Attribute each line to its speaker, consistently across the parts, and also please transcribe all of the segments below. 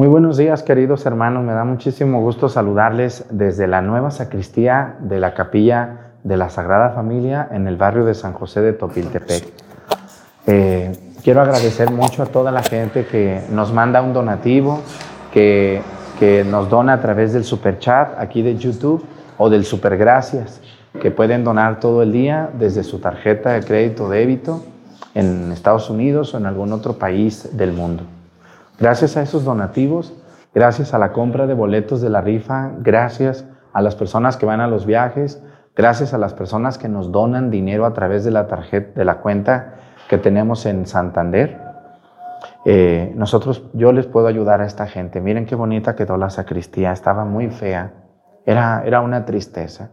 Speaker 1: Muy buenos días, queridos hermanos. Me da muchísimo gusto saludarles desde la nueva sacristía de la capilla de la Sagrada Familia en el barrio de San José de Topiltepec. Eh, quiero agradecer mucho a toda la gente que nos manda un donativo, que, que nos dona a través del super chat aquí de YouTube o del super gracias, que pueden donar todo el día desde su tarjeta de crédito débito en Estados Unidos o en algún otro país del mundo. Gracias a esos donativos, gracias a la compra de boletos de la rifa, gracias a las personas que van a los viajes, gracias a las personas que nos donan dinero a través de la tarjeta, de la cuenta que tenemos en Santander. Eh, nosotros, yo les puedo ayudar a esta gente. Miren qué bonita quedó la sacristía, estaba muy fea, era, era una tristeza.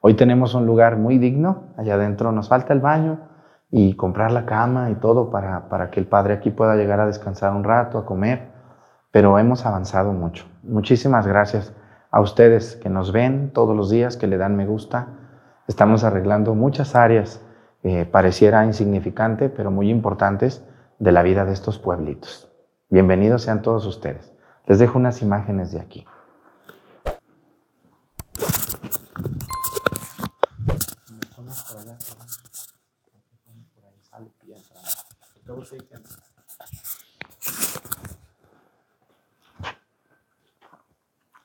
Speaker 1: Hoy tenemos un lugar muy digno, allá adentro nos falta el baño, y comprar la cama y todo para, para que el padre aquí pueda llegar a descansar un rato, a comer, pero hemos avanzado mucho. Muchísimas gracias a ustedes que nos ven todos los días, que le dan me gusta. Estamos arreglando muchas áreas, eh, pareciera insignificante, pero muy importantes de la vida de estos pueblitos. Bienvenidos sean todos ustedes. Les dejo unas imágenes de aquí.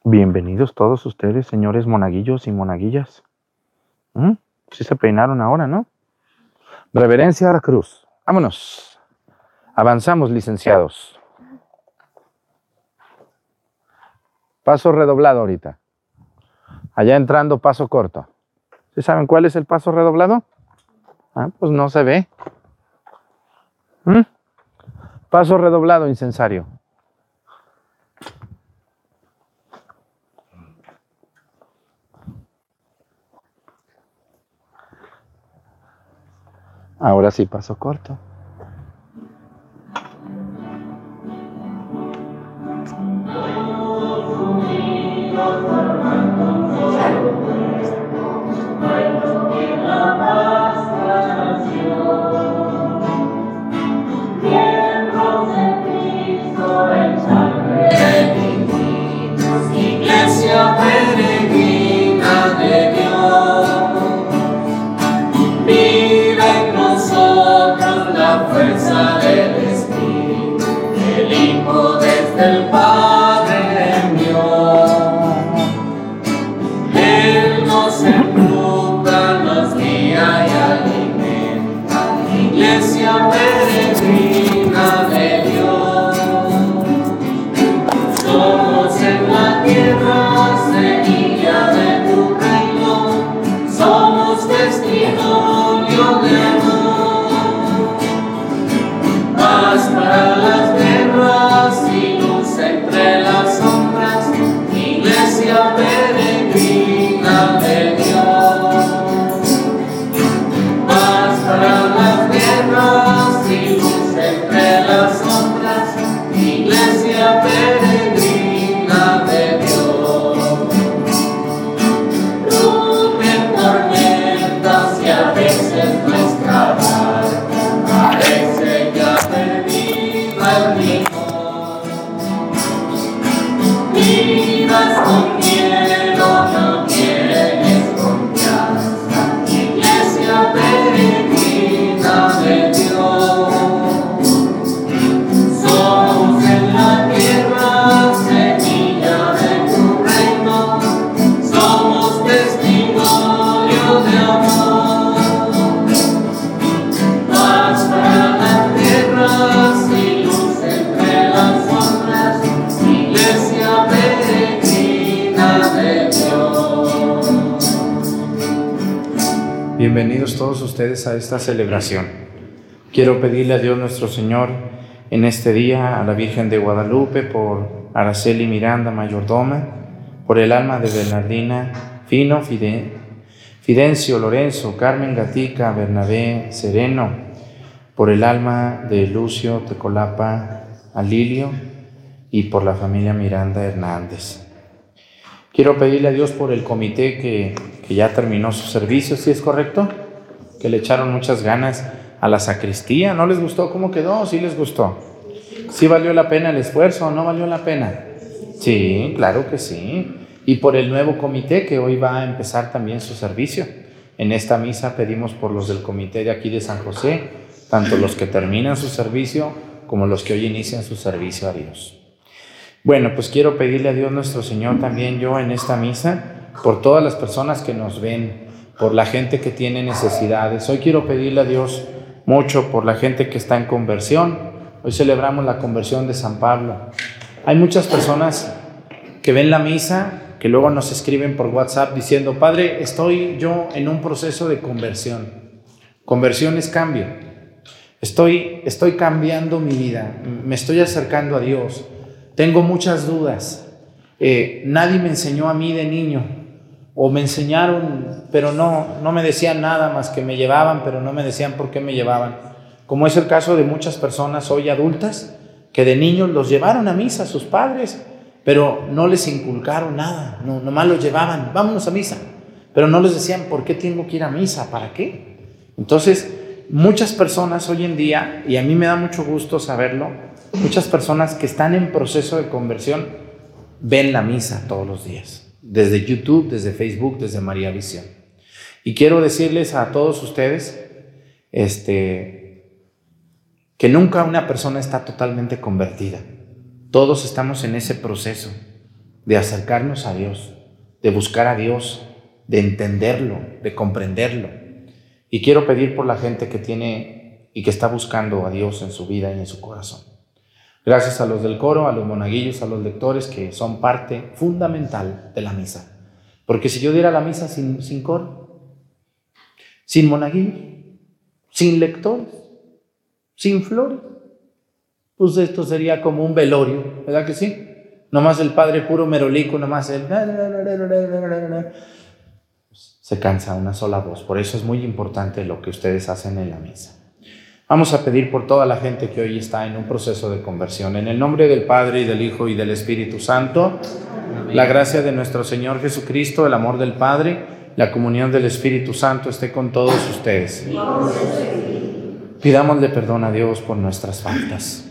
Speaker 1: Bienvenidos todos ustedes, señores monaguillos y monaguillas. ¿Mm? Sí se peinaron ahora, ¿no? Reverencia a la cruz. Vámonos. Avanzamos, licenciados. Paso redoblado ahorita. Allá entrando, paso corto. ¿Sí saben cuál es el paso redoblado? Ah, pues no se ve. ¿Mm? Paso redoblado, incensario. Ahora sí, paso corto. A esta celebración. Quiero pedirle a Dios nuestro Señor en este día, a la Virgen de Guadalupe, por Araceli Miranda, mayordoma, por el alma de Bernardina Fino, Fidencio Lorenzo, Carmen Gatica, Bernabé Sereno, por el alma de Lucio Tecolapa Alilio y por la familia Miranda Hernández. Quiero pedirle a Dios por el comité que, que ya terminó su servicio, si es correcto? Que le echaron muchas ganas a la sacristía. ¿No les gustó cómo quedó? Sí les gustó. ¿Sí valió la pena el esfuerzo no valió la pena? Sí, claro que sí. Y por el nuevo comité que hoy va a empezar también su servicio. En esta misa pedimos por los del comité de aquí de San José, tanto los que terminan su servicio como los que hoy inician su servicio a Dios. Bueno, pues quiero pedirle a Dios nuestro Señor también yo en esta misa, por todas las personas que nos ven, por la gente que tiene necesidades. Hoy quiero pedirle a Dios mucho por la gente que está en conversión. Hoy celebramos la conversión de San Pablo. Hay muchas personas que ven la misa, que luego nos escriben por WhatsApp diciendo, Padre, estoy yo en un proceso de conversión. Conversión es cambio. Estoy, estoy cambiando mi vida, me estoy acercando a Dios. Tengo muchas dudas. Eh, nadie me enseñó a mí de niño, o me enseñaron, pero no, no me decían nada más que me llevaban, pero no me decían por qué me llevaban. Como es el caso de muchas personas hoy adultas, que de niños los llevaron a misa sus padres, pero no les inculcaron nada, no, nomás los llevaban, vámonos a misa, pero no les decían, ¿por qué tengo que ir a misa? ¿Para qué? Entonces, muchas personas hoy en día, y a mí me da mucho gusto saberlo, muchas personas que están en proceso de conversión ven la misa todos los días, desde YouTube, desde Facebook, desde María Visión. Y quiero decirles a todos ustedes, este, que nunca una persona está totalmente convertida. Todos estamos en ese proceso de acercarnos a Dios, de buscar a Dios, de entenderlo, de comprenderlo. Y quiero pedir por la gente que tiene y que está buscando a Dios en su vida y en su corazón. Gracias a los del coro, a los monaguillos, a los lectores que son parte fundamental de la misa. Porque si yo diera la misa sin, coro, sin monaguillos, sin lectores, sin flores, pues esto sería como un velorio, ¿verdad que sí? Nomás el padre puro merolico, nomás el... Se cansa una sola voz. Por eso es muy importante lo que ustedes hacen en la misa. Vamos a pedir por toda la gente que hoy está en un proceso de conversión. En el nombre del Padre y del Hijo y del Espíritu Santo, la gracia de nuestro Señor Jesucristo, el amor del Padre, la comunión del Espíritu Santo esté con todos ustedes. Pidámosle perdón a Dios por nuestras faltas.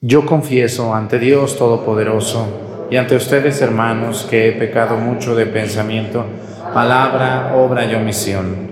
Speaker 1: Yo confieso ante Dios Todopoderoso y ante ustedes, hermanos, que he pecado mucho de pensamiento, palabra, obra y omisión.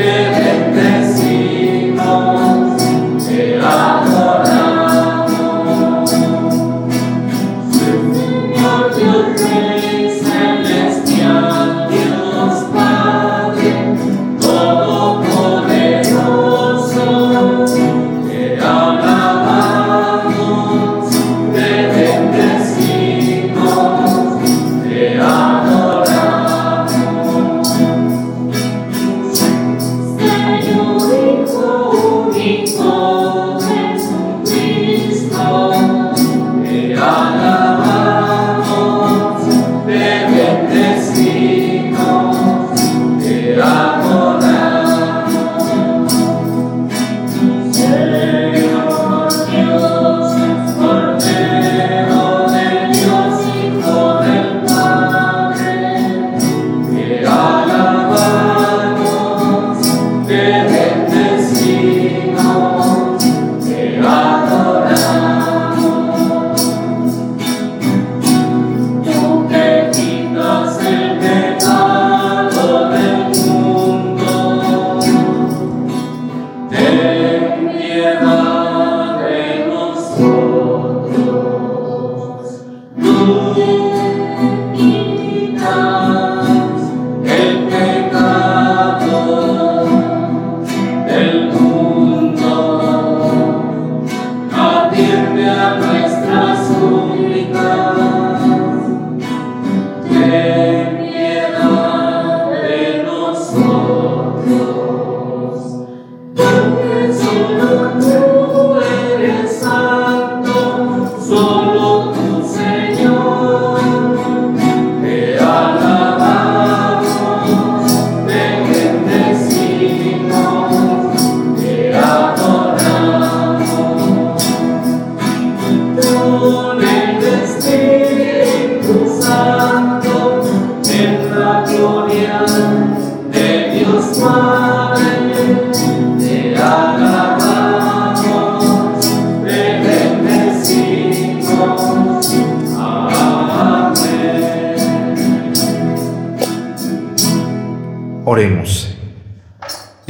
Speaker 1: live.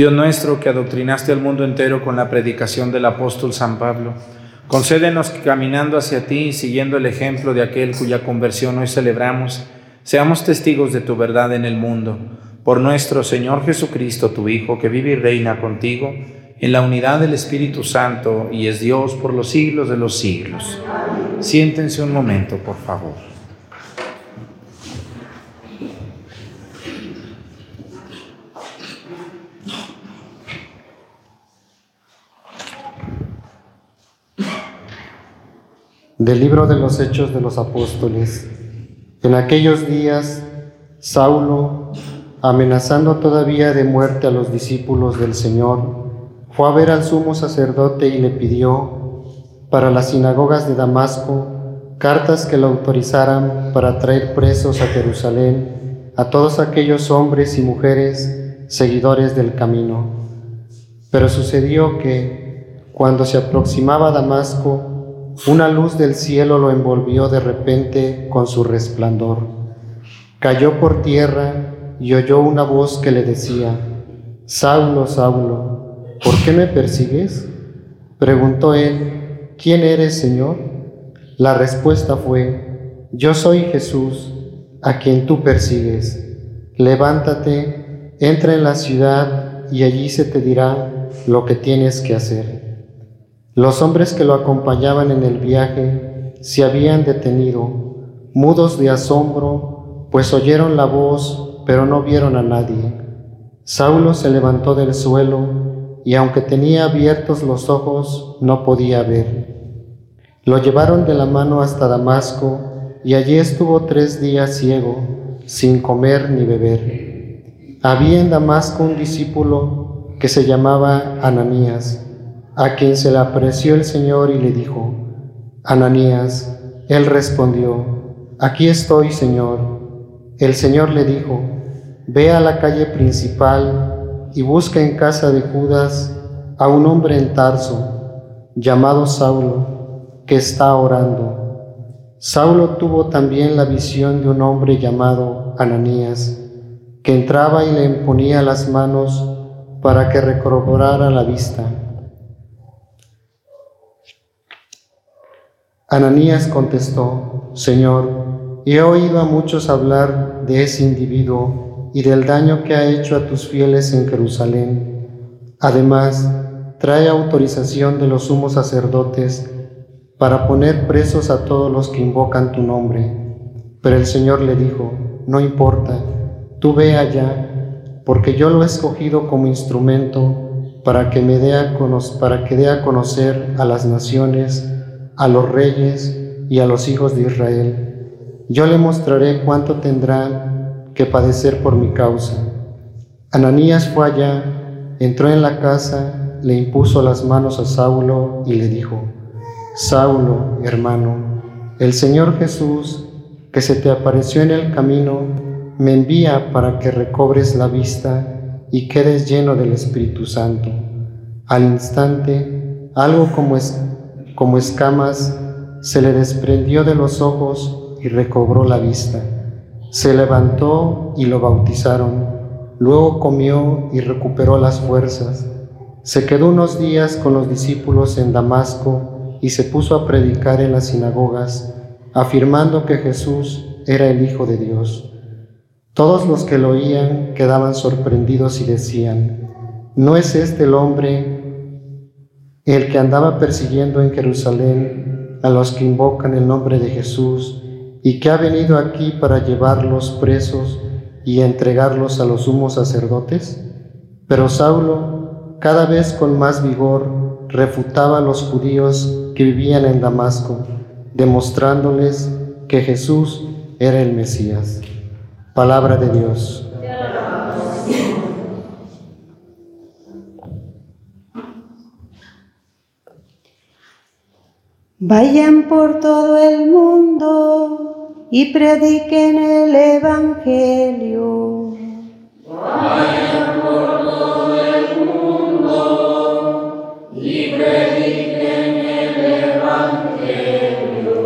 Speaker 1: Dios nuestro, que adoctrinaste al mundo entero con la predicación del apóstol San Pablo, concédenos que caminando hacia ti y siguiendo el ejemplo de aquel cuya conversión hoy celebramos, seamos testigos de tu verdad en el mundo. Por nuestro Señor Jesucristo, tu Hijo, que vive y reina contigo, en la unidad del Espíritu Santo y es Dios por los siglos de los siglos. Siéntense un momento, por favor.
Speaker 2: Del libro de los Hechos de los Apóstoles. En aquellos días, Saulo, amenazando todavía de muerte a los discípulos del Señor, fue a ver al sumo sacerdote y le pidió para las sinagogas de Damasco cartas que lo autorizaran para traer presos a Jerusalén a todos aquellos hombres y mujeres seguidores del camino. Pero sucedió que, cuando se aproximaba a Damasco, una luz del cielo lo envolvió de repente con su resplandor. Cayó por tierra y oyó una voz que le decía, Saulo, Saulo, ¿por qué me persigues? Preguntó él, ¿quién eres, Señor? La respuesta fue, yo soy Jesús, a quien tú persigues. Levántate, entra en la ciudad y allí se te dirá lo que tienes que hacer. Los hombres que lo acompañaban en el viaje se habían detenido, mudos de asombro, pues oyeron la voz, pero no vieron a nadie. Saulo se levantó del suelo y aunque tenía abiertos los ojos, no podía ver. Lo llevaron de la mano hasta Damasco y allí estuvo tres días ciego, sin comer ni beber. Había en Damasco un discípulo que se llamaba Ananías a quien se le apreció el Señor y le dijo, Ananías, él respondió, aquí estoy, Señor. El Señor le dijo, ve a la calle principal y busca en casa de Judas a un hombre en Tarso, llamado Saulo, que está orando. Saulo tuvo también la visión de un hombre llamado Ananías, que entraba y le imponía las manos para que recorroborara la vista. Ananías contestó, Señor, he oído a muchos hablar de ese individuo y del daño que ha hecho a tus fieles en Jerusalén. Además, trae autorización de los sumos sacerdotes para poner presos a todos los que invocan tu nombre. Pero el Señor le dijo, no importa, tú ve allá, porque yo lo he escogido como instrumento para que me dé a, para que dé a conocer a las naciones, a los reyes y a los hijos de Israel. Yo le mostraré cuánto tendrá que padecer por mi causa. Ananías fue allá, entró en la casa, le impuso las manos a Saulo y le dijo, Saulo, hermano, el Señor Jesús, que se te apareció en el camino, me envía para que recobres la vista y quedes lleno del Espíritu Santo. Al instante, algo como, es, como escamas se le desprendió de los ojos y recobró la vista. Se levantó y lo bautizaron. Luego comió y recuperó las fuerzas. Se quedó unos días con los discípulos en Damasco y se puso a predicar en las sinagogas, afirmando que Jesús era el Hijo de Dios. Todos los que lo oían quedaban sorprendidos y decían, ¿no es este el hombre el que andaba persiguiendo en Jerusalén a los que invocan el nombre de Jesús y que ha venido aquí para llevarlos presos y entregarlos a los sumos sacerdotes? Pero Saulo, cada vez con más vigor, refutaba a los judíos que vivían en Damasco, demostrándoles que Jesús era el Mesías. Palabra de Dios.
Speaker 3: Vayan por todo el mundo y prediquen el Evangelio.
Speaker 4: Vayan por todo el mundo y prediquen el Evangelio.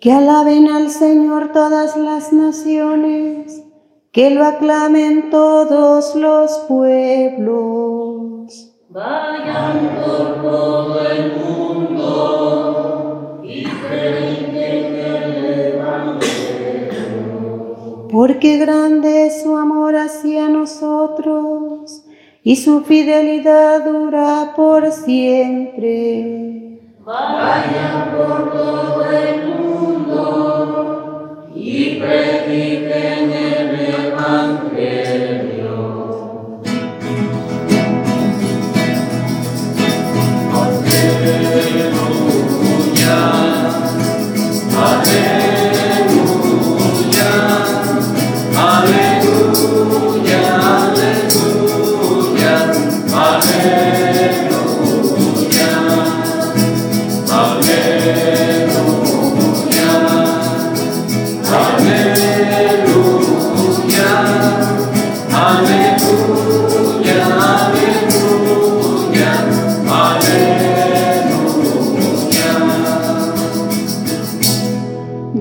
Speaker 3: Que alaben al Señor todas las naciones, que lo aclamen todos los pueblos.
Speaker 4: Vayan por todo el mundo
Speaker 3: Porque grande es su amor hacia nosotros y su fidelidad dura por siempre.
Speaker 4: Vayan por todo el mundo y prediquen el Evangelio. Aleluya, aleluya,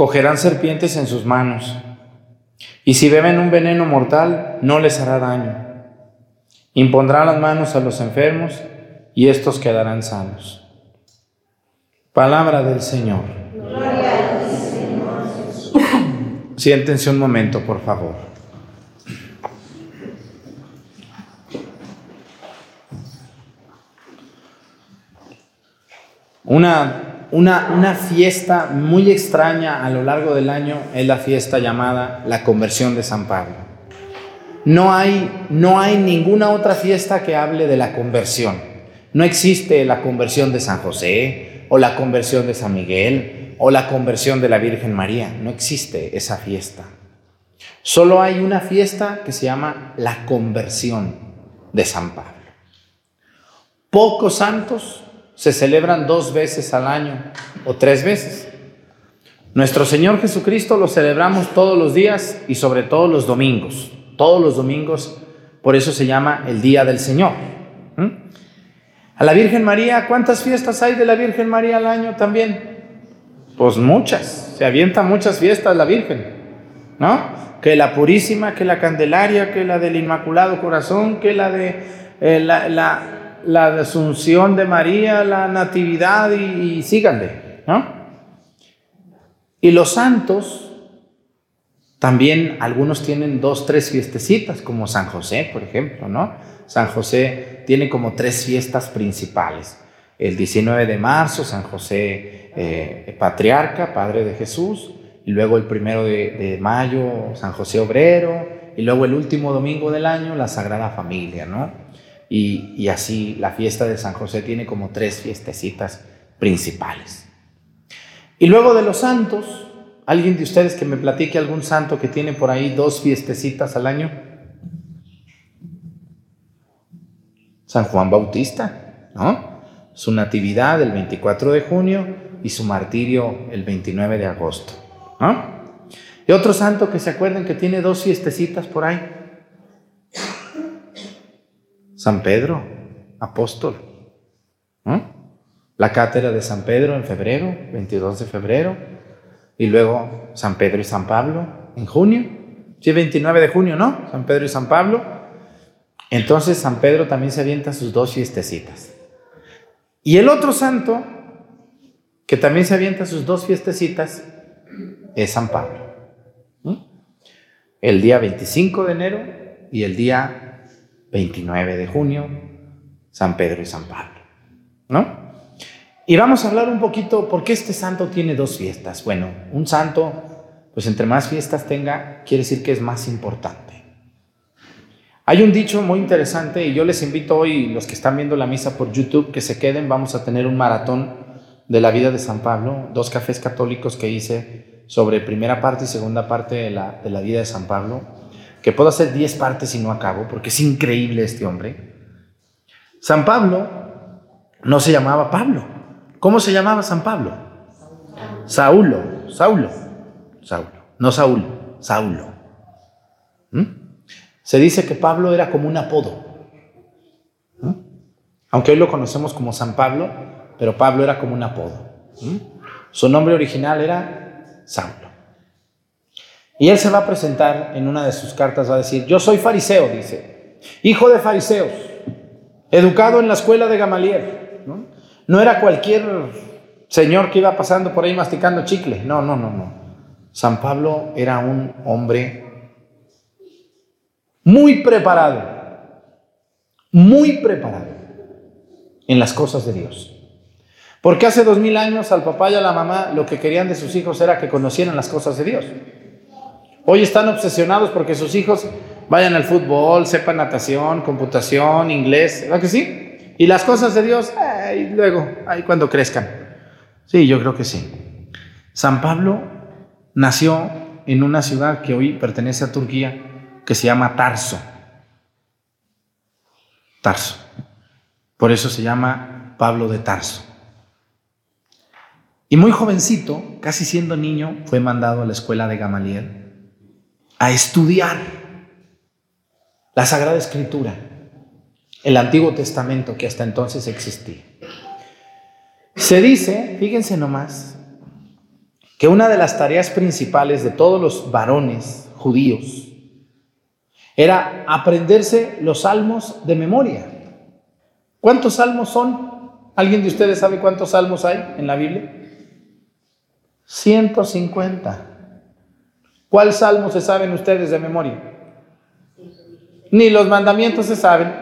Speaker 1: cogerán serpientes en sus manos, y si beben un veneno mortal, no les hará daño. Impondrán las manos a los enfermos, y estos quedarán sanos. Palabra del Señor. Siéntense un momento, por favor. Una, una, una, fiesta muy extraña a lo largo del año es la fiesta llamada la conversión de San Pablo. No hay, no hay ninguna otra fiesta que hable de la conversión. No existe la conversión de San José o la conversión de San Miguel o la conversión de la Virgen María. No existe esa fiesta. Solo hay una fiesta que se llama la conversión de San Pablo. Pocos santos se celebran dos veces al año o tres veces. Nuestro Señor Jesucristo lo celebramos todos los días y sobre todo los domingos. Todos los domingos, por eso se llama el Día del Señor. ¿Mm? A la Virgen María, ¿cuántas fiestas hay de la Virgen María al año también? Pues muchas, se avientan muchas fiestas la Virgen, ¿no? Que la Purísima, que la Candelaria, que la del Inmaculado Corazón, que la de eh, la, la la Asunción de María, la Natividad y, y síganle, ¿no? Y los santos, también algunos tienen dos, tres fiestecitas, como San José, por ejemplo, ¿no? San José tiene como tres fiestas principales. El 19 de marzo, San José eh, Patriarca, Padre de Jesús, y luego el primero de, de mayo, San José Obrero, y luego el último domingo del año, la Sagrada Familia, ¿no? Y, así la fiesta de San José tiene como tres fiestecitas principales. Y luego de los santos, ¿alguien de ustedes que me platique algún santo que tiene por ahí dos fiestecitas al año? San Juan Bautista, ¿no? Su natividad el 24 de junio y su martirio el 29 de agosto, ¿no? Y otro santo que se acuerden que tiene dos fiestecitas por ahí. San Pedro, apóstol. La cátedra de San Pedro en febrero, 22 de febrero. Y luego San Pedro y San Pablo en junio. Sí, 29 de junio, ¿no? San Pedro y San Pablo. Entonces San Pedro también se avienta sus dos fiestecitas. Y el otro santo, que también se avienta sus dos fiestecitas, es San Pablo. El día 25 de enero y el día 29 de junio, San Pedro y San Pablo, ¿no? Y vamos a hablar un poquito, ¿por qué este santo tiene dos fiestas? Bueno, un santo, pues entre más fiestas tenga, quiere decir que es más importante. Hay un dicho muy interesante y yo les invito hoy, los que están viendo la misa por YouTube, que se queden, vamos a tener un maratón de la vida de San Pablo, dos cafés católicos que hice sobre primera parte y segunda parte de la, de la vida de San Pablo que puedo hacer 10 partes y no acabo, porque es increíble este hombre. San Pablo no se llamaba Pablo. ¿Cómo se llamaba San Pablo? Saulo, Saulo, Saulo, no Saúl, Saulo. ¿Mm? Se dice que Pablo era como un apodo. ¿Mm? Aunque hoy lo conocemos como San Pablo, pero Pablo era como un apodo. ¿Mm? Su nombre original era Saulo. Y él se va a presentar en una de sus cartas, va a decir, yo soy fariseo, dice, hijo de fariseos, educado en la escuela de Gamaliel. ¿no? era cualquier señor que iba pasando por ahí masticando chicle, no, no, no, no. San Pablo era un hombre muy preparado, muy preparado en las cosas de Dios. Porque hace dos mil años al papá y a la mamá lo que querían de sus hijos era que conocieran las cosas de Dios. Hoy están obsesionados porque sus hijos vayan al fútbol, sepan natación, computación, inglés, ¿verdad que sí? Y las cosas de Dios, ay, luego, ahí cuando crezcan. Sí, yo creo que sí. San Pablo nació en una ciudad que hoy pertenece a Turquía, que se llama Tarso. Tarso. Por eso se llama Pablo de Tarso. Y muy jovencito, casi siendo niño, fue mandado a la escuela de Gamaliel a estudiar la Sagrada Escritura, el Antiguo Testamento que hasta entonces existía. Se dice, fíjense nomás, que una de las tareas principales de todos los varones judíos era aprenderse los salmos de memoria. ¿Cuántos salmos son? ¿Alguien de ustedes sabe cuántos salmos hay en la Biblia? 150. ¿Cuál salmo se saben ustedes de memoria? Ni los mandamientos se saben,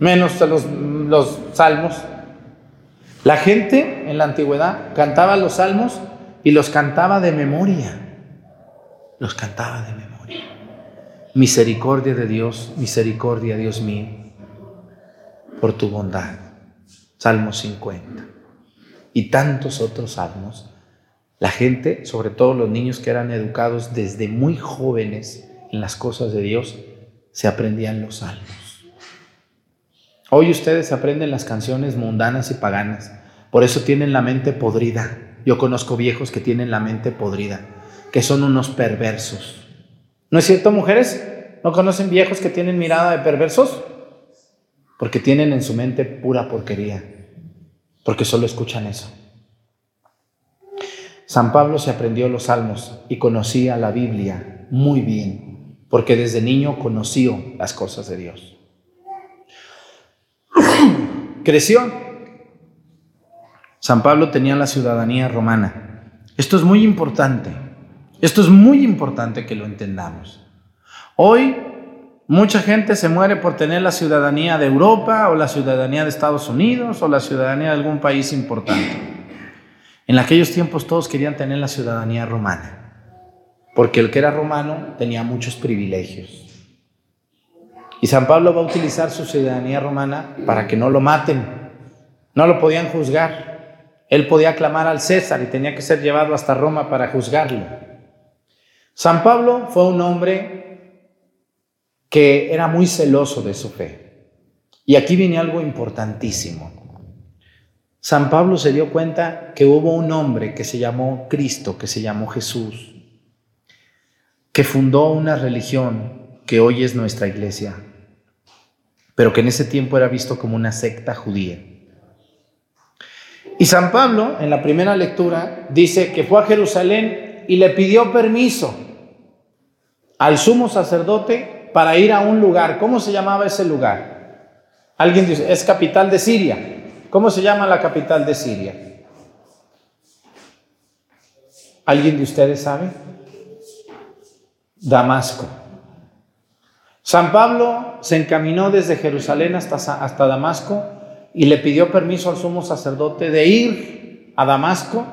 Speaker 1: menos los, los salmos. La gente en la antigüedad cantaba los salmos y los cantaba de memoria. Los cantaba de memoria. Misericordia de Dios, misericordia Dios mío, por tu bondad. Salmo 50. Y tantos otros salmos. La gente, sobre todo los niños que eran educados desde muy jóvenes en las cosas de Dios, se aprendían los salmos. Hoy ustedes aprenden las canciones mundanas y paganas, por eso tienen la mente podrida. Yo conozco viejos que tienen la mente podrida, que son unos perversos. ¿No es cierto, mujeres? ¿No conocen viejos que tienen mirada de perversos? Porque tienen en su mente pura porquería, porque solo escuchan eso. San Pablo se aprendió los salmos y conocía la Biblia muy bien, porque desde niño conoció las cosas de Dios. Creció. San Pablo tenía la ciudadanía romana. Esto es muy importante. Esto es muy importante que lo entendamos. Hoy mucha gente se muere por tener la ciudadanía de Europa o la ciudadanía de Estados Unidos o la ciudadanía de algún país importante. En aquellos tiempos todos querían tener la ciudadanía romana, porque el que era romano tenía muchos privilegios. Y San Pablo va a utilizar su ciudadanía romana para que no lo maten, no lo podían juzgar. Él podía clamar al César y tenía que ser llevado hasta Roma para juzgarlo. San Pablo fue un hombre que era muy celoso de su fe. Y aquí viene algo importantísimo. San Pablo se dio cuenta que hubo un hombre que se llamó Cristo, que se llamó Jesús, que fundó una religión que hoy es nuestra iglesia, pero que en ese tiempo era visto como una secta judía. Y San Pablo, en la primera lectura, dice que fue a Jerusalén y le pidió permiso al sumo sacerdote para ir a un lugar. ¿Cómo se llamaba ese lugar? Alguien dice, es capital de Siria. ¿Cómo se llama la capital de Siria? ¿Alguien de ustedes sabe? Damasco. San Pablo se encaminó desde Jerusalén hasta, hasta Damasco y le pidió permiso al sumo sacerdote de ir a Damasco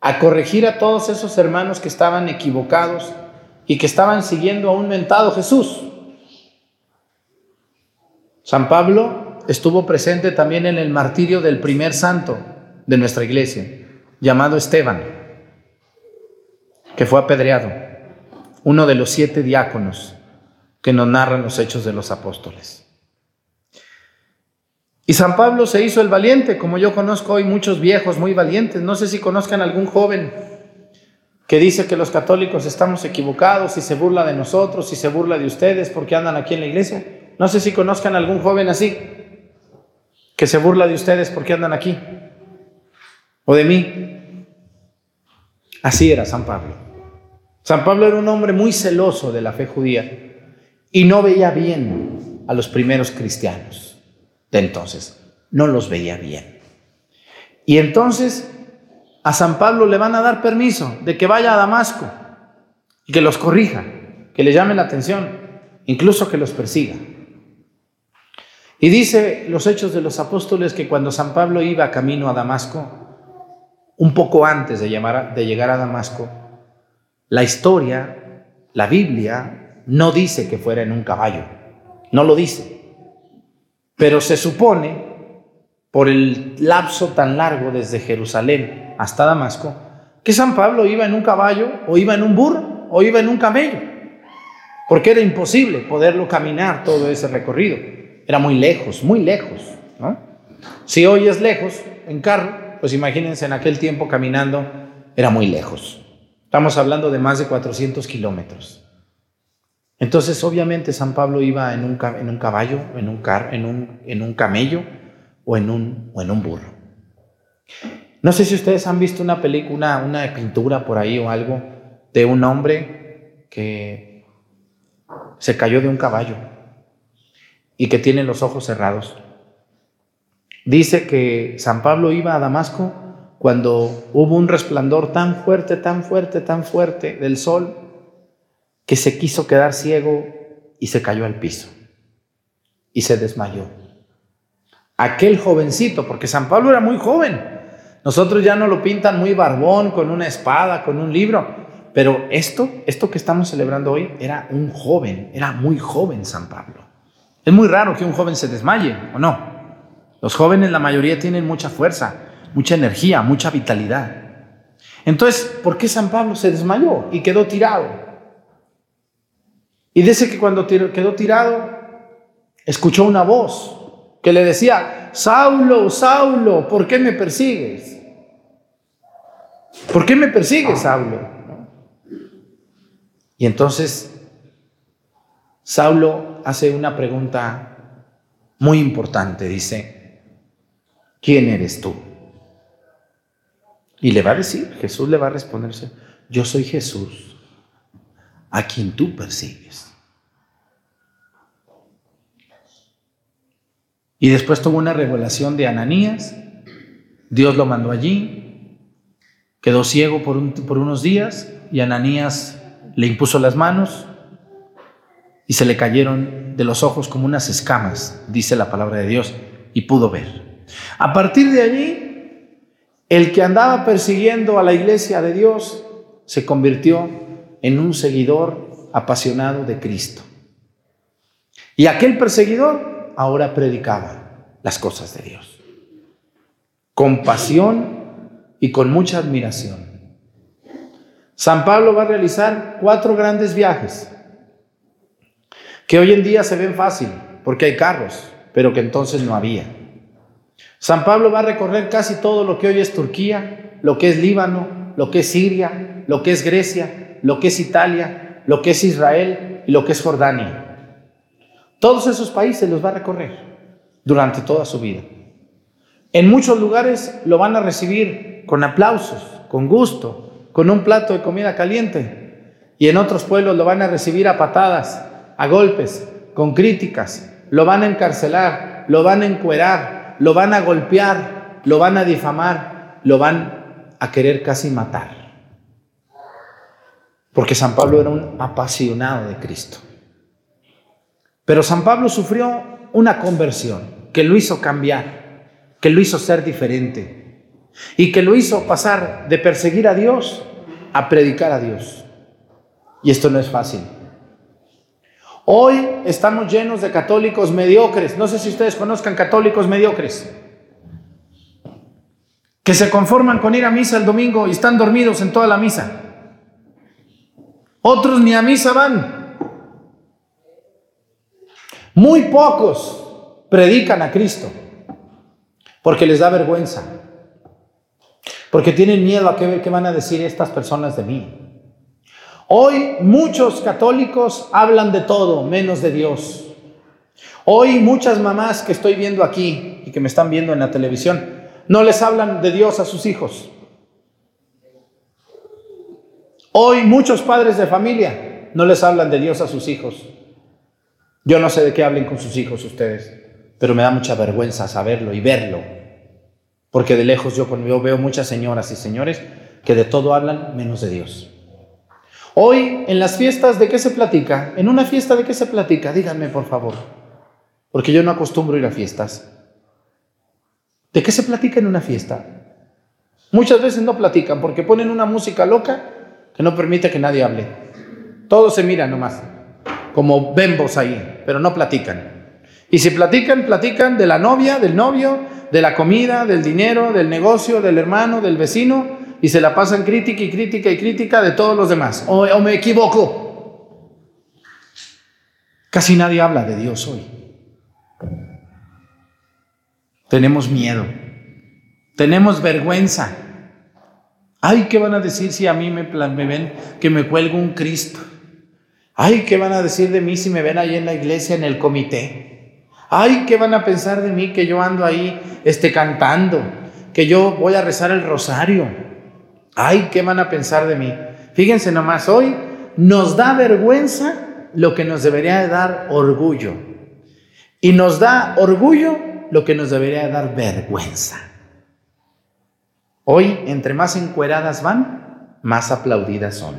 Speaker 1: a corregir a todos esos hermanos que estaban equivocados y que estaban siguiendo a un mentado Jesús. San Pablo estuvo presente también en el martirio del primer santo de nuestra iglesia, llamado Esteban, que fue apedreado, uno de los siete diáconos que nos narran los hechos de los apóstoles. Y San Pablo se hizo el valiente, como yo conozco hoy muchos viejos muy valientes. No sé si conozcan algún joven que dice que los católicos estamos equivocados y se burla de nosotros y se burla de ustedes porque andan aquí en la iglesia. No sé si conozcan algún joven así que se burla de ustedes porque andan aquí, o de mí. Así era San Pablo. San Pablo era un hombre muy celoso de la fe judía y no veía bien a los primeros cristianos de entonces, no los veía bien. Y entonces a San Pablo le van a dar permiso de que vaya a Damasco y que los corrija, que le llame la atención, incluso que los persiga. Y dice los hechos de los apóstoles que cuando San Pablo iba camino a Damasco, un poco antes de, de llegar a Damasco, la historia, la Biblia, no dice que fuera en un caballo, no lo dice. Pero se supone, por el lapso tan largo desde Jerusalén hasta Damasco, que San Pablo iba en un caballo o iba en un burro o iba en un camello, porque era imposible poderlo caminar todo ese recorrido. Era muy lejos, muy lejos. ¿no? Si hoy es lejos en carro, pues imagínense en aquel tiempo caminando, era muy lejos. Estamos hablando de más de 400 kilómetros. Entonces, obviamente, San Pablo iba en un, en un caballo, en un, car, en, un, en un camello o en un, o en un burro. No sé si ustedes han visto una película, una, una pintura por ahí o algo de un hombre que se cayó de un caballo y que tiene los ojos cerrados. Dice que San Pablo iba a Damasco cuando hubo un resplandor tan fuerte, tan fuerte, tan fuerte del sol, que se quiso quedar ciego y se cayó al piso y se desmayó. Aquel jovencito, porque San Pablo era muy joven, nosotros ya no lo pintan muy barbón, con una espada, con un libro, pero esto, esto que estamos celebrando hoy, era un joven, era muy joven San Pablo. Es muy raro que un joven se desmaye, ¿o no? Los jóvenes, la mayoría, tienen mucha fuerza, mucha energía, mucha vitalidad. Entonces, ¿por qué San Pablo se desmayó y quedó tirado? Y dice que cuando quedó tirado, escuchó una voz que le decía, Saulo, Saulo, ¿por qué me persigues? ¿Por qué me persigues, Saulo? Y entonces Saulo hace una pregunta muy importante, dice, ¿quién eres tú? Y le va a decir, Jesús le va a responderse, yo soy Jesús, a quien tú persigues. Y después tuvo una revelación de Ananías, Dios lo mandó allí, quedó ciego por, por unos días y Ananías le impuso las manos y se le cayeron de los ojos como unas escamas, dice la palabra de Dios, y pudo ver. A partir de allí, el que andaba persiguiendo a la iglesia de Dios se convirtió en un seguidor apasionado de Cristo. Y aquel perseguidor ahora predicaba las cosas de Dios, con pasión y con mucha admiración. San Pablo va a realizar cuatro grandes viajes que hoy en día se ven fácil porque hay carros, pero que entonces no había. San Pablo va a recorrer casi todo lo que hoy es Turquía, lo que es Líbano, lo que es Siria, lo que es Grecia, lo que es Italia, lo que es Israel y lo que es Jordania. Todos esos países los va a recorrer durante toda su vida. En muchos lugares lo van a recibir con aplausos, con gusto, con un plato de comida caliente. Y en otros pueblos lo van a recibir a patadas, a golpes, con críticas. Lo van a encarcelar, lo van a encuerar, lo van a golpear, lo van a difamar, lo van a querer casi matar. Porque San Pablo era un apasionado de Cristo. Pero San Pablo sufrió una conversión que lo hizo cambiar, que lo hizo ser diferente y que lo hizo pasar de perseguir a Dios a predicar a Dios. Y esto no es fácil. Hoy estamos llenos de católicos mediocres. No sé si ustedes conozcan católicos mediocres. Que se conforman con ir a misa el domingo y están dormidos en toda la misa. Otros ni a misa van. Muy pocos predican a Cristo porque les da vergüenza. Porque tienen miedo a qué, van a decir estas personas de mí. Hoy muchos católicos hablan de todo menos de Dios. Hoy muchas mamás que estoy viendo aquí y que me están viendo en la televisión, no les hablan de Dios a sus hijos. Hoy muchos padres de familia no les hablan de Dios a sus hijos. Yo no sé de qué hablen con sus hijos ustedes, pero me da mucha vergüenza saberlo y verlo. Porque de lejos yo, yo veo muchas señoras y señores que de todo hablan menos de Dios. Hoy, en las fiestas, ¿de qué se platica? En una fiesta, ¿de qué se platica? Díganme, por favor. Porque yo no acostumbro ir a fiestas. ¿De qué se platica en una fiesta? Muchas veces no platican porque ponen una música loca que no permite que nadie hable. Todos se miran nomás, como bembos ahí, pero no platican. Y si platican, platican de la novia, del novio, de la comida, del dinero, del negocio, del hermano, del vecino, y se la pasan crítica y crítica y crítica de todos los demás. O, me equivoco. Casi nadie habla de Dios hoy. Tenemos miedo. Tenemos vergüenza. Ay, ¿qué van a decir si a mí me, me ven que me cuelgo un Cristo? Ay, ¿qué van a decir de mí si me ven ahí en la iglesia, en el comité? Ay, ¿qué van a pensar de mí que yo ando ahí este, cantando? que yo voy a rezar el rosario. Ay, ¿qué van a pensar de mí? Fíjense nomás, hoy nos da vergüenza lo que nos debería de dar orgullo. Y nos da orgullo lo que nos debería de dar vergüenza. Hoy, entre más encueradas van, más aplaudidas son.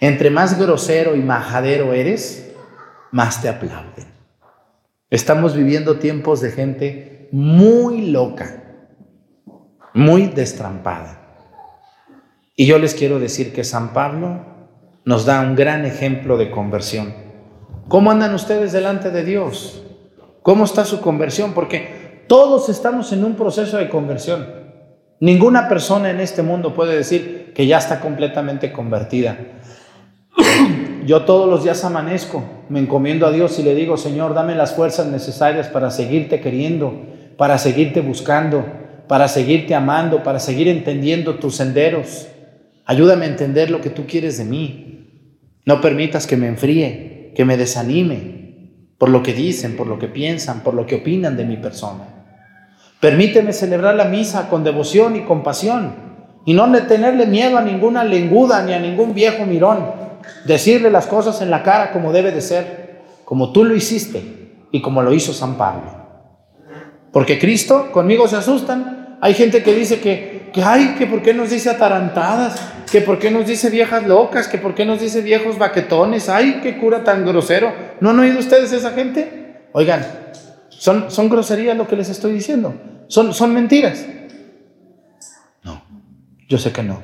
Speaker 1: Entre más grosero y majadero eres, más te aplauden. Estamos viviendo tiempos de gente muy loca, muy destrampada. Y yo les quiero decir que San Pablo nos da un gran ejemplo de conversión. ¿Cómo andan ustedes delante de Dios? ¿Cómo está su conversión? Porque todos estamos en un proceso de conversión. Ninguna persona en este mundo puede decir que ya está completamente convertida. Yo todos los días amanezco, me encomiendo a Dios y le digo, Señor, dame las fuerzas necesarias para seguirte queriendo, para seguirte buscando, para seguirte amando, para seguir entendiendo tus senderos. Ayúdame a entender lo que tú quieres de mí. No permitas que me enfríe, que me desanime por lo que dicen, por lo que piensan, por lo que opinan de mi persona. Permíteme celebrar la misa con devoción y compasión y no tenerle miedo a ninguna lenguda ni a ningún viejo mirón. Decirle las cosas en la cara como debe de ser, como tú lo hiciste y como lo hizo San Pablo. Porque Cristo, conmigo se asustan. Hay gente que dice que, que ay, que por qué nos dice atarantadas, que por qué nos dice viejas locas, que por qué nos dice viejos baquetones, ay, qué cura tan grosero. ¿No han oído ustedes esa gente? Oigan, son, son groserías lo que les estoy diciendo, son, son mentiras. No, yo sé que no.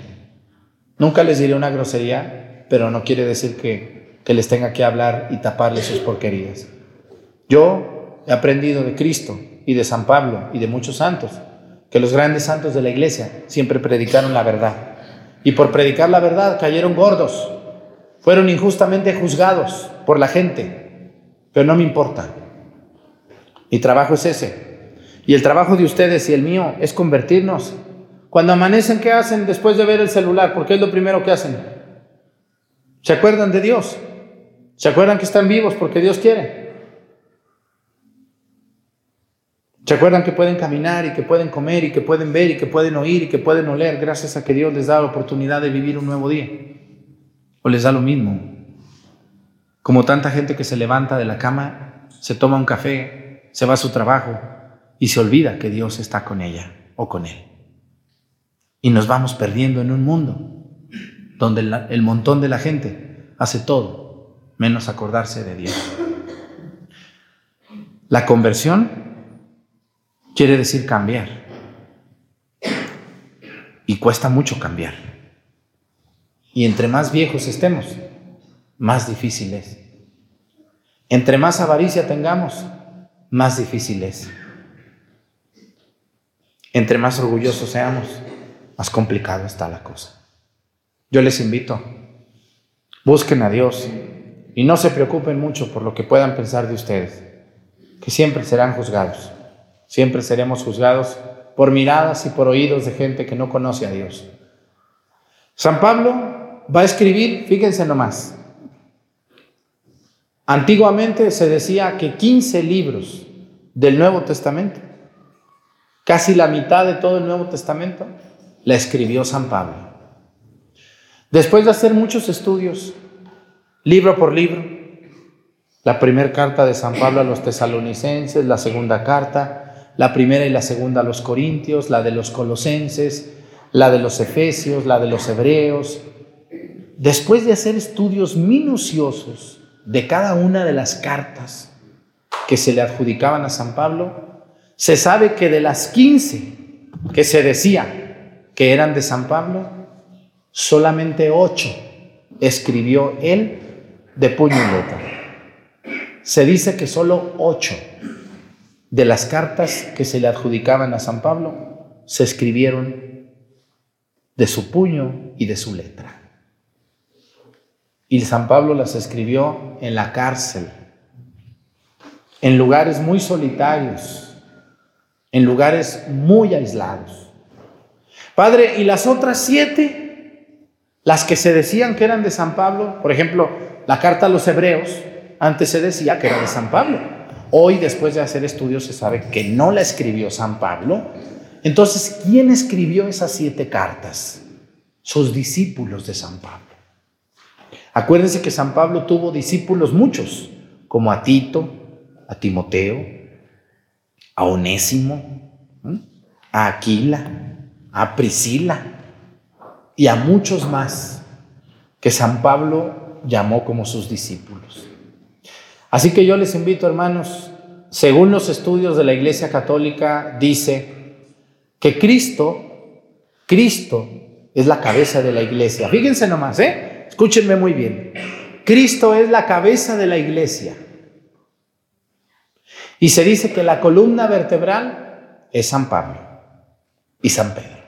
Speaker 1: Nunca les diré una grosería, pero no quiere decir que, que les tenga que hablar y taparles sus porquerías. Yo he aprendido de Cristo y de San Pablo y de muchos santos que los grandes santos de la iglesia siempre predicaron la verdad. Y por predicar la verdad cayeron gordos, fueron injustamente juzgados por la gente, pero no me importa. Mi trabajo es ese. Y el trabajo de ustedes y el mío es convertirnos. Cuando amanecen, ¿qué hacen después de ver el celular? Porque es lo primero que hacen. ¿Se acuerdan de Dios? ¿Se acuerdan que están vivos porque Dios quiere? ¿Se acuerdan que pueden caminar y que pueden comer y que pueden ver y que pueden oír y que pueden oler gracias a que Dios les da la oportunidad de vivir un nuevo día? ¿O les da lo mismo? Como tanta gente que se levanta de la cama, se toma un café, se va a su trabajo y se olvida que Dios está con ella o con él. Y nos vamos perdiendo en un mundo donde el montón de la gente hace todo menos acordarse de Dios. La conversión quiere decir cambiar. Y cuesta mucho cambiar. Y entre más viejos estemos, más difícil es. Entre más avaricia tengamos, más difícil es. Entre más orgullosos seamos, más complicado está la cosa. Yo les invito, busquen a Dios y no se preocupen mucho por lo que puedan pensar de ustedes, que siempre serán juzgados. Siempre seremos juzgados por miradas y por oídos de gente que no conoce a Dios. San Pablo va a escribir, fíjense nomás, antiguamente se decía que 15 libros del Nuevo Testamento, casi la mitad de todo el Nuevo Testamento, la escribió San Pablo. Después de hacer muchos estudios, libro por libro, la primera carta de San Pablo a los tesalonicenses, la segunda carta, la primera y la segunda a los corintios, la de los colosenses, la de los efesios, la de los hebreos. Después de hacer estudios minuciosos de cada una de las cartas que se le adjudicaban a San Pablo, se sabe que de las 15 que se decía que eran de San Pablo, solamente 8 escribió él de puño y letra. Se dice que solo 8 de las cartas que se le adjudicaban a San Pablo se escribieron de su puño y de su letra. Y San Pablo las escribió en la cárcel, en lugares muy solitarios, en lugares muy aislados. Padre, ¿y las otras siete? Las que se decían que eran de San Pablo, por ejemplo, la carta a los hebreos, antes se decía que era de San Pablo. Hoy, después de hacer estudios, se sabe que no la escribió San Pablo Entonces, ¿quién escribió esas siete cartas? Sus discípulos de San Pablo. Acuérdense que San Pablo tuvo discípulos muchos, como a Tito, a Timoteo, a Onésimo, a Aquila, a Priscila y a muchos más que San Pablo llamó como sus discípulos. Así que yo les invito, hermanos, según los estudios de la Iglesia Católica, dice que Cristo, Cristo es la cabeza de la iglesia. Fíjense nomás, ¿eh? Escúchenme muy bien. Cristo es la cabeza de la iglesia. Y se dice que la columna vertebral es San Pablo y San Pedro.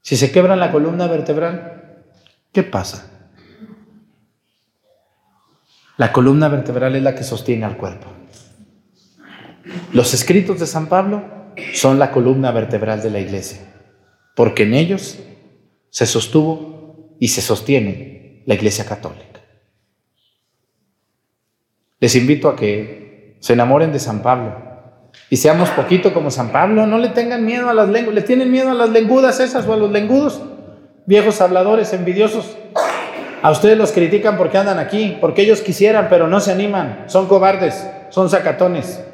Speaker 1: Si se quebra la columna vertebral, ¿qué pasa? La columna vertebral es la que sostiene al cuerpo. Los escritos de San Pablo son la columna vertebral de la iglesia, porque en ellos se sostuvo y se sostiene la iglesia católica. Les invito a que se enamoren de San Pablo y seamos poquito como San Pablo, no le tengan miedo a las lenguas, le tienen miedo a las lengudas esas o a los lengudos, viejos habladores envidiosos. A ustedes los critican porque andan aquí, porque ellos quisieran, pero no se animan. Son cobardes, son sacatones.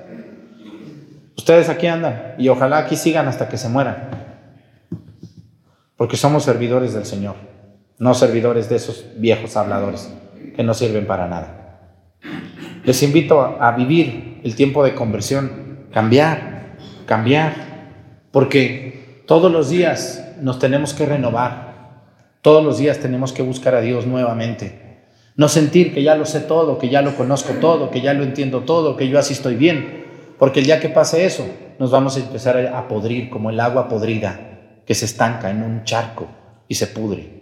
Speaker 1: Ustedes aquí andan y ojalá aquí sigan hasta que se mueran. Porque somos servidores del Señor, no servidores de esos viejos habladores que no sirven para nada. Les invito a, a vivir el tiempo de conversión, cambiar, cambiar, porque todos los días nos tenemos que renovar todos los días tenemos que buscar a Dios nuevamente. No sentir que ya lo sé todo, que ya lo conozco todo, que ya lo entiendo todo, que yo así estoy bien. Porque el día que pase eso, nos vamos a empezar a podrir como el agua podrida que se estanca en un charco y se pudre.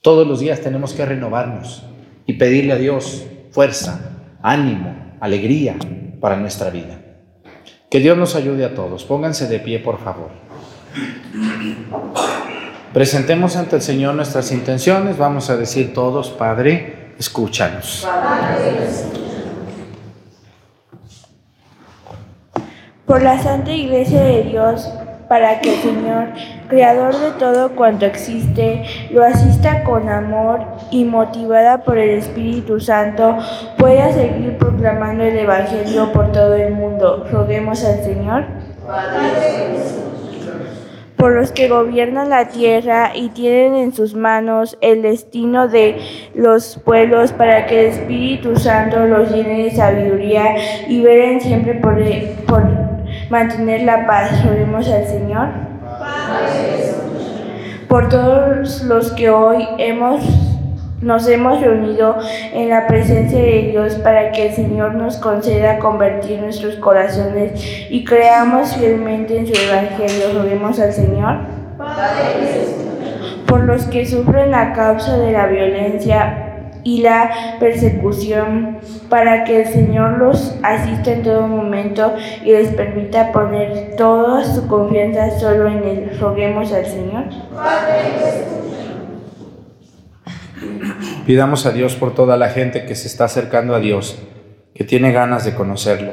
Speaker 1: Todos los días tenemos que renovarnos y pedirle a Dios fuerza, ánimo, alegría para nuestra vida. Que Dios nos ayude a todos. Pónganse de pie, por favor. Presentemos ante el Señor nuestras intenciones. Vamos a decir todos, Padre, escúchanos.
Speaker 5: Por la Santa Iglesia de Dios, para que el Señor, Creador de todo cuanto existe, lo asista con amor y motivada por el Espíritu Santo, pueda seguir proclamando el Evangelio por todo el mundo. Roguemos al Señor. Padre por los que gobiernan la tierra y tienen en sus manos el destino de los pueblos, para que el Espíritu Santo los llene de sabiduría y velen siempre por, por mantener la paz. Oremos al Señor. Por todos los que hoy hemos nos hemos reunido en la presencia de Dios para que el Señor nos conceda convertir nuestros corazones y creamos fielmente en su Evangelio. Roguemos al Señor. Por los que sufren a causa de la violencia y la persecución, para que el Señor los asista en todo momento y les permita poner toda su confianza solo en Él. Roguemos al Señor.
Speaker 1: Pidamos a Dios por toda la gente que se está acercando a Dios, que tiene ganas de conocerlo,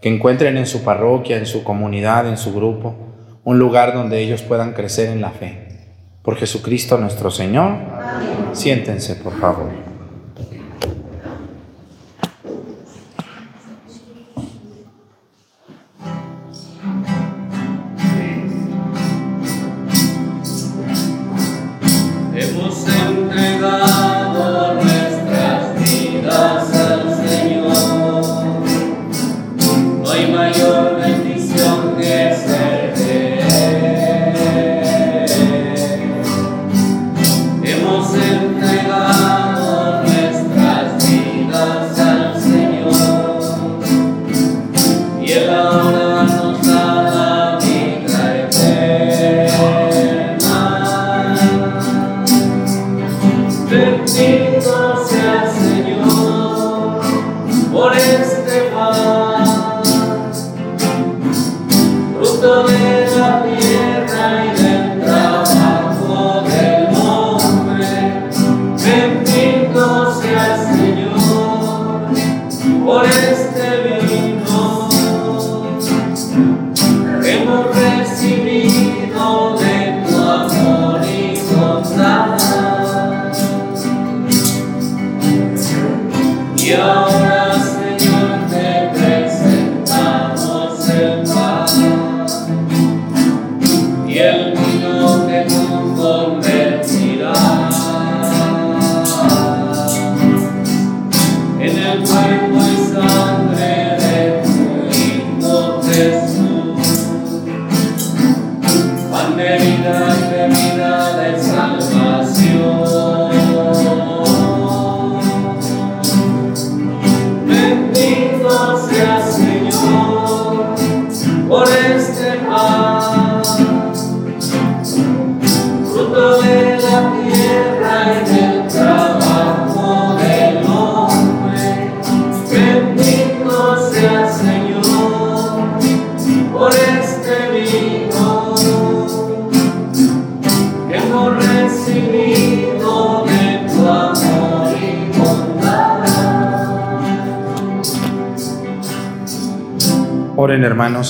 Speaker 1: que encuentren en su parroquia, en su comunidad, en su grupo, un lugar donde ellos puedan crecer en la fe. Por Jesucristo nuestro Señor. Siéntense, por favor.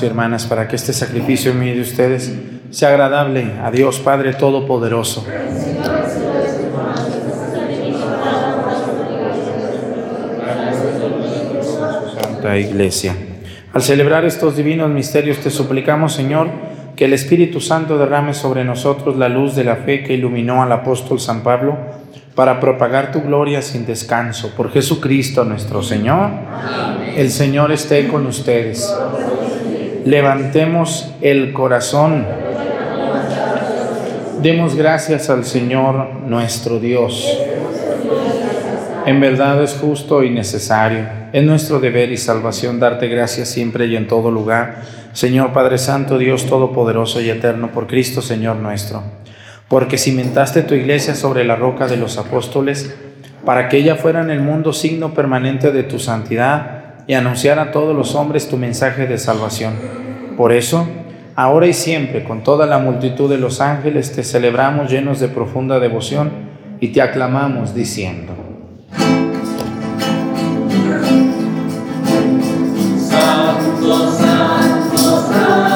Speaker 4: Y
Speaker 1: hermanas para que este sacrificio mío de ustedes sea agradable a Dios Padre Todopoderoso. Santa Iglesia. Al celebrar estos divinos misterios te suplicamos, Señor, que el Espíritu Santo derrame sobre nosotros la luz de la fe que iluminó al apóstol San Pablo para propagar tu gloria sin descanso. Por Jesucristo nuestro Señor. El Señor esté con ustedes. Levantemos el corazón. Demos gracias al Señor nuestro Dios. En verdad es justo y necesario. Es nuestro deber y salvación darte gracias siempre y en todo lugar. Señor Padre Santo, Dios Todopoderoso y Eterno, por Cristo Señor nuestro. Porque cimentaste tu iglesia sobre la roca de los apóstoles, para que ella fuera en el mundo signo permanente de tu santidad y anunciara a todos los hombres tu mensaje de salvación. Por eso, ahora y siempre, con toda la multitud de los ángeles, te celebramos llenos de profunda devoción y te aclamamos diciendo.
Speaker 4: Santo, santo, santo,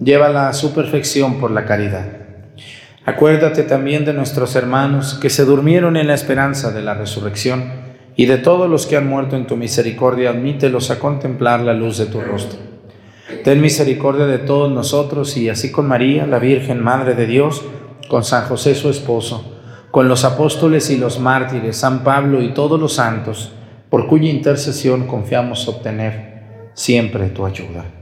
Speaker 1: llévala a su perfección por la caridad. Acuérdate también de nuestros hermanos que se durmieron en la esperanza de la resurrección y de todos los que han muerto en tu misericordia, admítelos a contemplar la luz de tu rostro. Ten misericordia de todos nosotros y así con María, la Virgen Madre de Dios, con San José su esposo, con los apóstoles y los mártires, San Pablo y todos los santos, por cuya intercesión confiamos obtener siempre tu ayuda.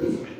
Speaker 4: Cordero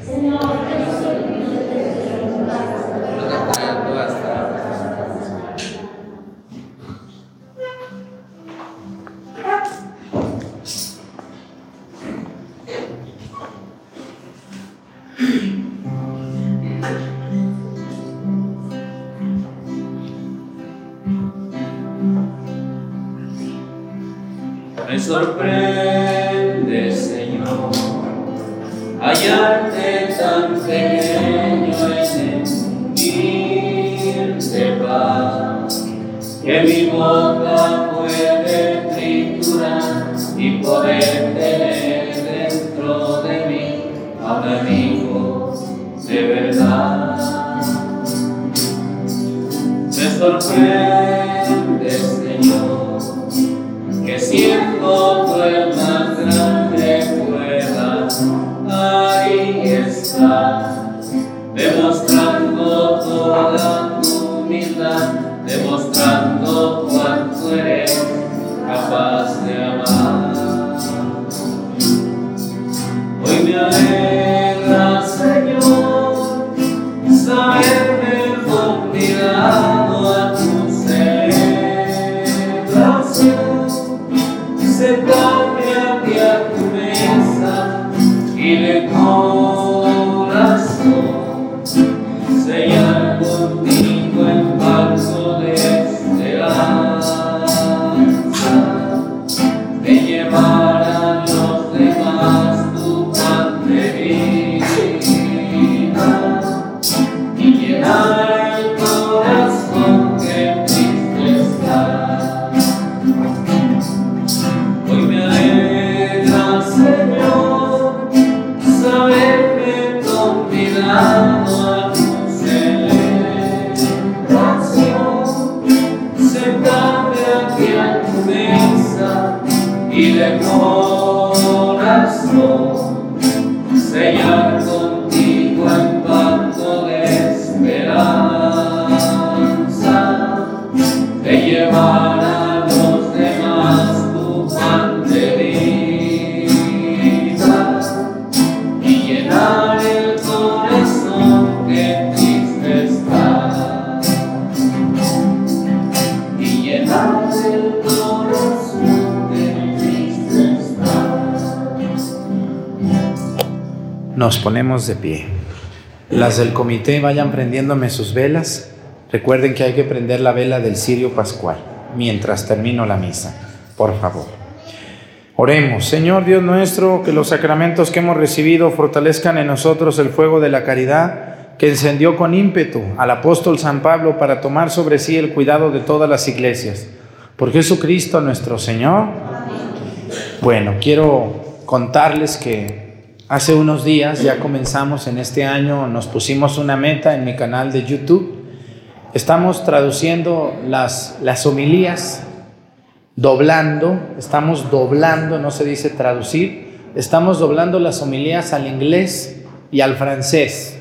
Speaker 1: Nos ponemos de pie. Las del comité vayan prendiéndome sus velas. Recuerden que hay que prender la vela del cirio pascual mientras termino la misa. Por favor. Oremos, Señor Dios nuestro, que los sacramentos que hemos recibido fortalezcan en nosotros el fuego de la caridad que encendió con ímpetu al apóstol San Pablo para tomar sobre sí el cuidado de todas las iglesias. Por Jesucristo nuestro Señor. Bueno, quiero contarles que hace unos días ya comenzamos en este año, nos pusimos una meta en mi canal de YouTube. Estamos traduciendo las, las homilías, doblando, estamos doblando, no se dice traducir, estamos doblando las homilías al inglés y al francés.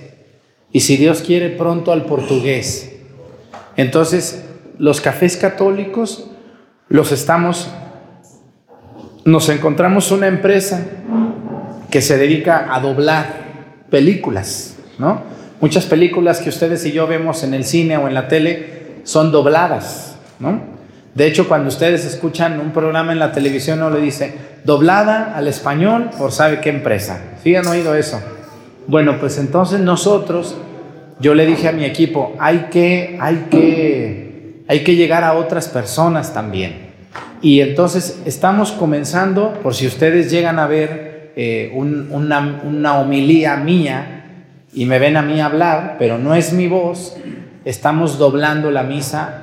Speaker 1: Y si Dios quiere, pronto al portugués. Entonces, los cafés católicos los estamos, nos encontramos una empresa que se dedica a doblar películas, ¿no? Muchas películas que ustedes y yo vemos en el cine o en la tele son dobladas, ¿no? De hecho, cuando ustedes escuchan un programa en la televisión, no le dice doblada al español por sabe qué empresa. ¿Sí han oído eso? Bueno, pues entonces nosotros, yo le dije a mi equipo, hay que, hay que, hay que llegar a otras personas también. Y entonces estamos comenzando, por si ustedes llegan a ver eh, un- una, una homilía mía y me ven a mí hablar, pero no es mi voz, estamos doblando la misa,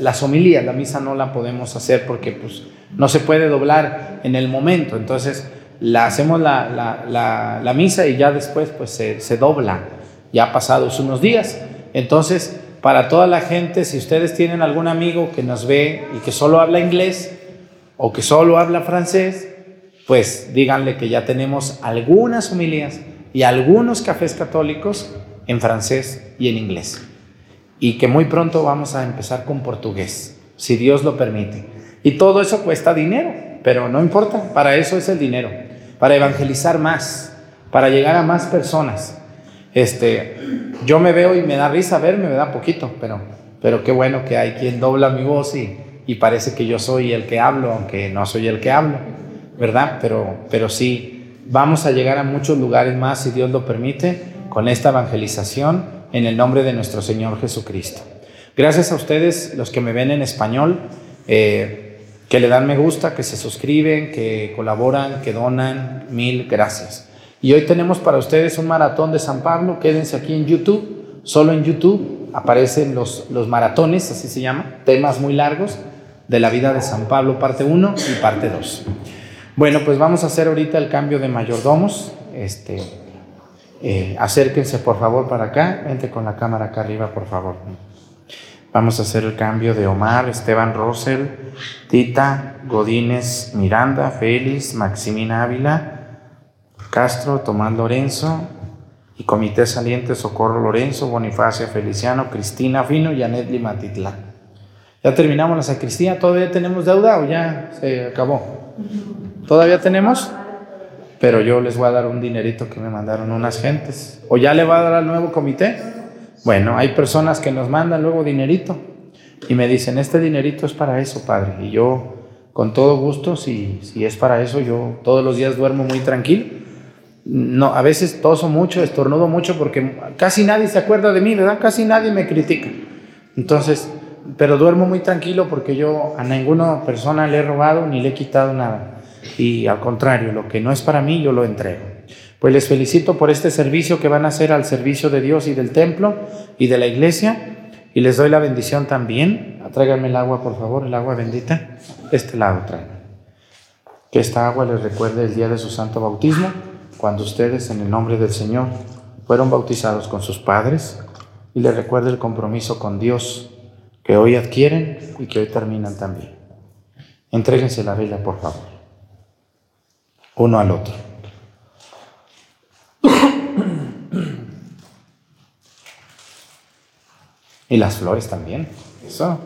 Speaker 1: las homilías, la misa no la podemos hacer porque pues, no se puede doblar en el momento, entonces la hacemos la, la- la- la misa y ya después pues se, se dobla, ya pasados unos días. Entonces, para toda la gente, si ustedes tienen algún amigo que nos ve y que solo habla inglés o que solo habla francés, pues díganle que ya tenemos algunas homilías y algunos cafés católicos en francés y en inglés. Y que muy pronto vamos a empezar con portugués, si Dios lo permite. Y todo eso cuesta dinero, pero no importa, para eso es el dinero, para evangelizar más, para llegar a más personas. Este, yo me veo y me da risa verme, me da poquito, pero, pero qué bueno que hay quien dobla mi voz y, y parece que yo soy el que hablo, aunque no soy el que hablo, ¿verdad? Pero, pero sí, vamos a llegar a muchos lugares más, si Dios lo permite, con esta evangelización en el nombre de nuestro Señor Jesucristo. Gracias a ustedes, los que me ven en español, eh, que le dan me gusta, que se suscriben, que colaboran, que donan, mil gracias. Y hoy tenemos para ustedes un maratón de San Pablo, quédense aquí en YouTube, solo en YouTube aparecen los, los maratones, así se llama, temas muy largos de la vida de San Pablo, parte 1 y parte 2. Bueno, pues vamos a hacer ahorita el cambio de mayordomos. Este, eh, acérquense por favor para acá, vente con la cámara acá arriba, por favor. Vamos a hacer el cambio de Omar, Esteban Rosel, Tita, Godínez, Miranda, Félix, Maximina Ávila, Castro, Tomás Lorenzo y Comité Saliente Socorro Lorenzo, Bonifacio Feliciano, Cristina Fino y Anet Limatitlán. Ya terminamos la sacristía, ¿todavía tenemos deuda o ya se acabó? ¿Todavía tenemos? Pero yo les voy a dar un dinerito que me mandaron unas gentes. ¿O ya le va a dar al nuevo comité? Bueno, hay personas que nos mandan luego dinerito y me dicen, este dinerito es para eso, padre. Y yo, con todo gusto, si, si es para eso, yo todos los días duermo muy tranquilo. No, a veces toso mucho, estornudo mucho porque casi nadie se acuerda de mí, ¿verdad? Casi nadie me critica. Entonces, pero duermo muy tranquilo porque yo a ninguna persona le he robado ni le he quitado nada. Y al contrario, lo que no es para mí, yo lo entrego. Pues les felicito por este servicio que van a hacer al servicio de Dios y del templo y de la iglesia. Y les doy la bendición también. Tráiganme el agua, por favor, el agua bendita. Este lado tráiganme. Que esta agua les recuerde el día de su santo bautismo, cuando ustedes, en el nombre del Señor, fueron bautizados con sus padres. Y les recuerde el compromiso con Dios que hoy adquieren y que hoy terminan también. Entréguense la vela, por favor uno al otro.
Speaker 4: Y las flores también. Eso.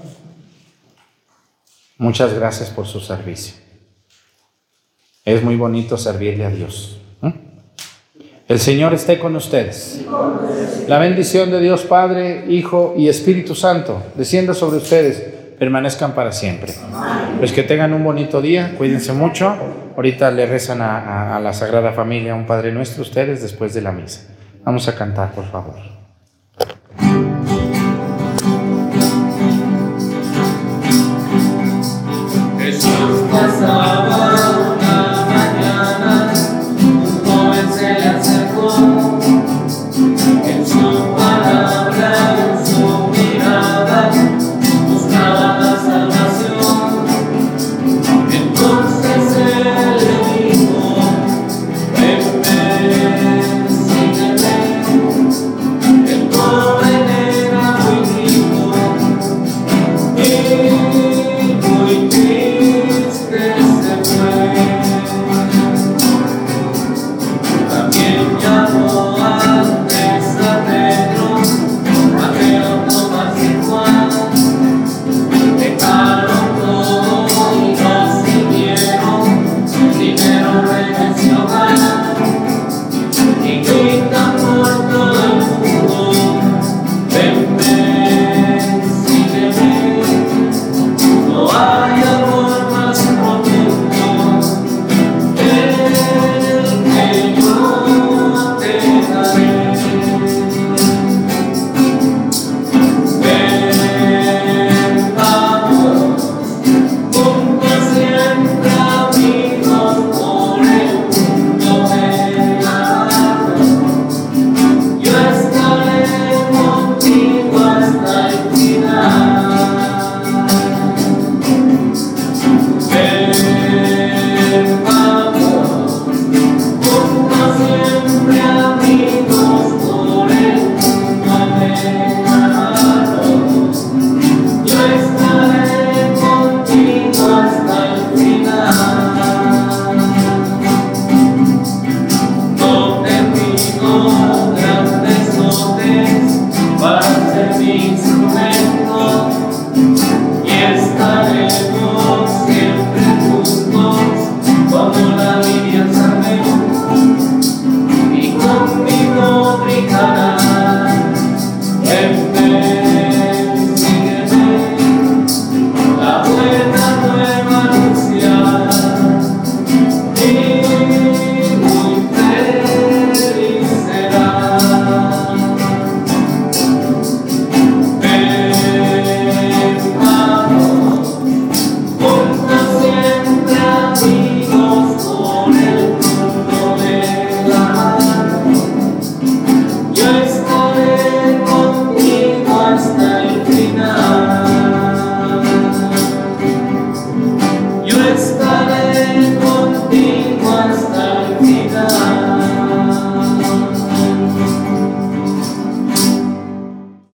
Speaker 4: Muchas gracias por su servicio. Es muy bonito servirle a Dios. El Señor esté con ustedes. La bendición de Dios Padre, Hijo y Espíritu Santo descienda sobre ustedes permanezcan para siempre. Pues que tengan un bonito día, cuídense mucho. Ahorita le rezan a, la Sagrada Familia, un Padre Nuestro, ustedes después de la misa. Vamos a cantar, por favor.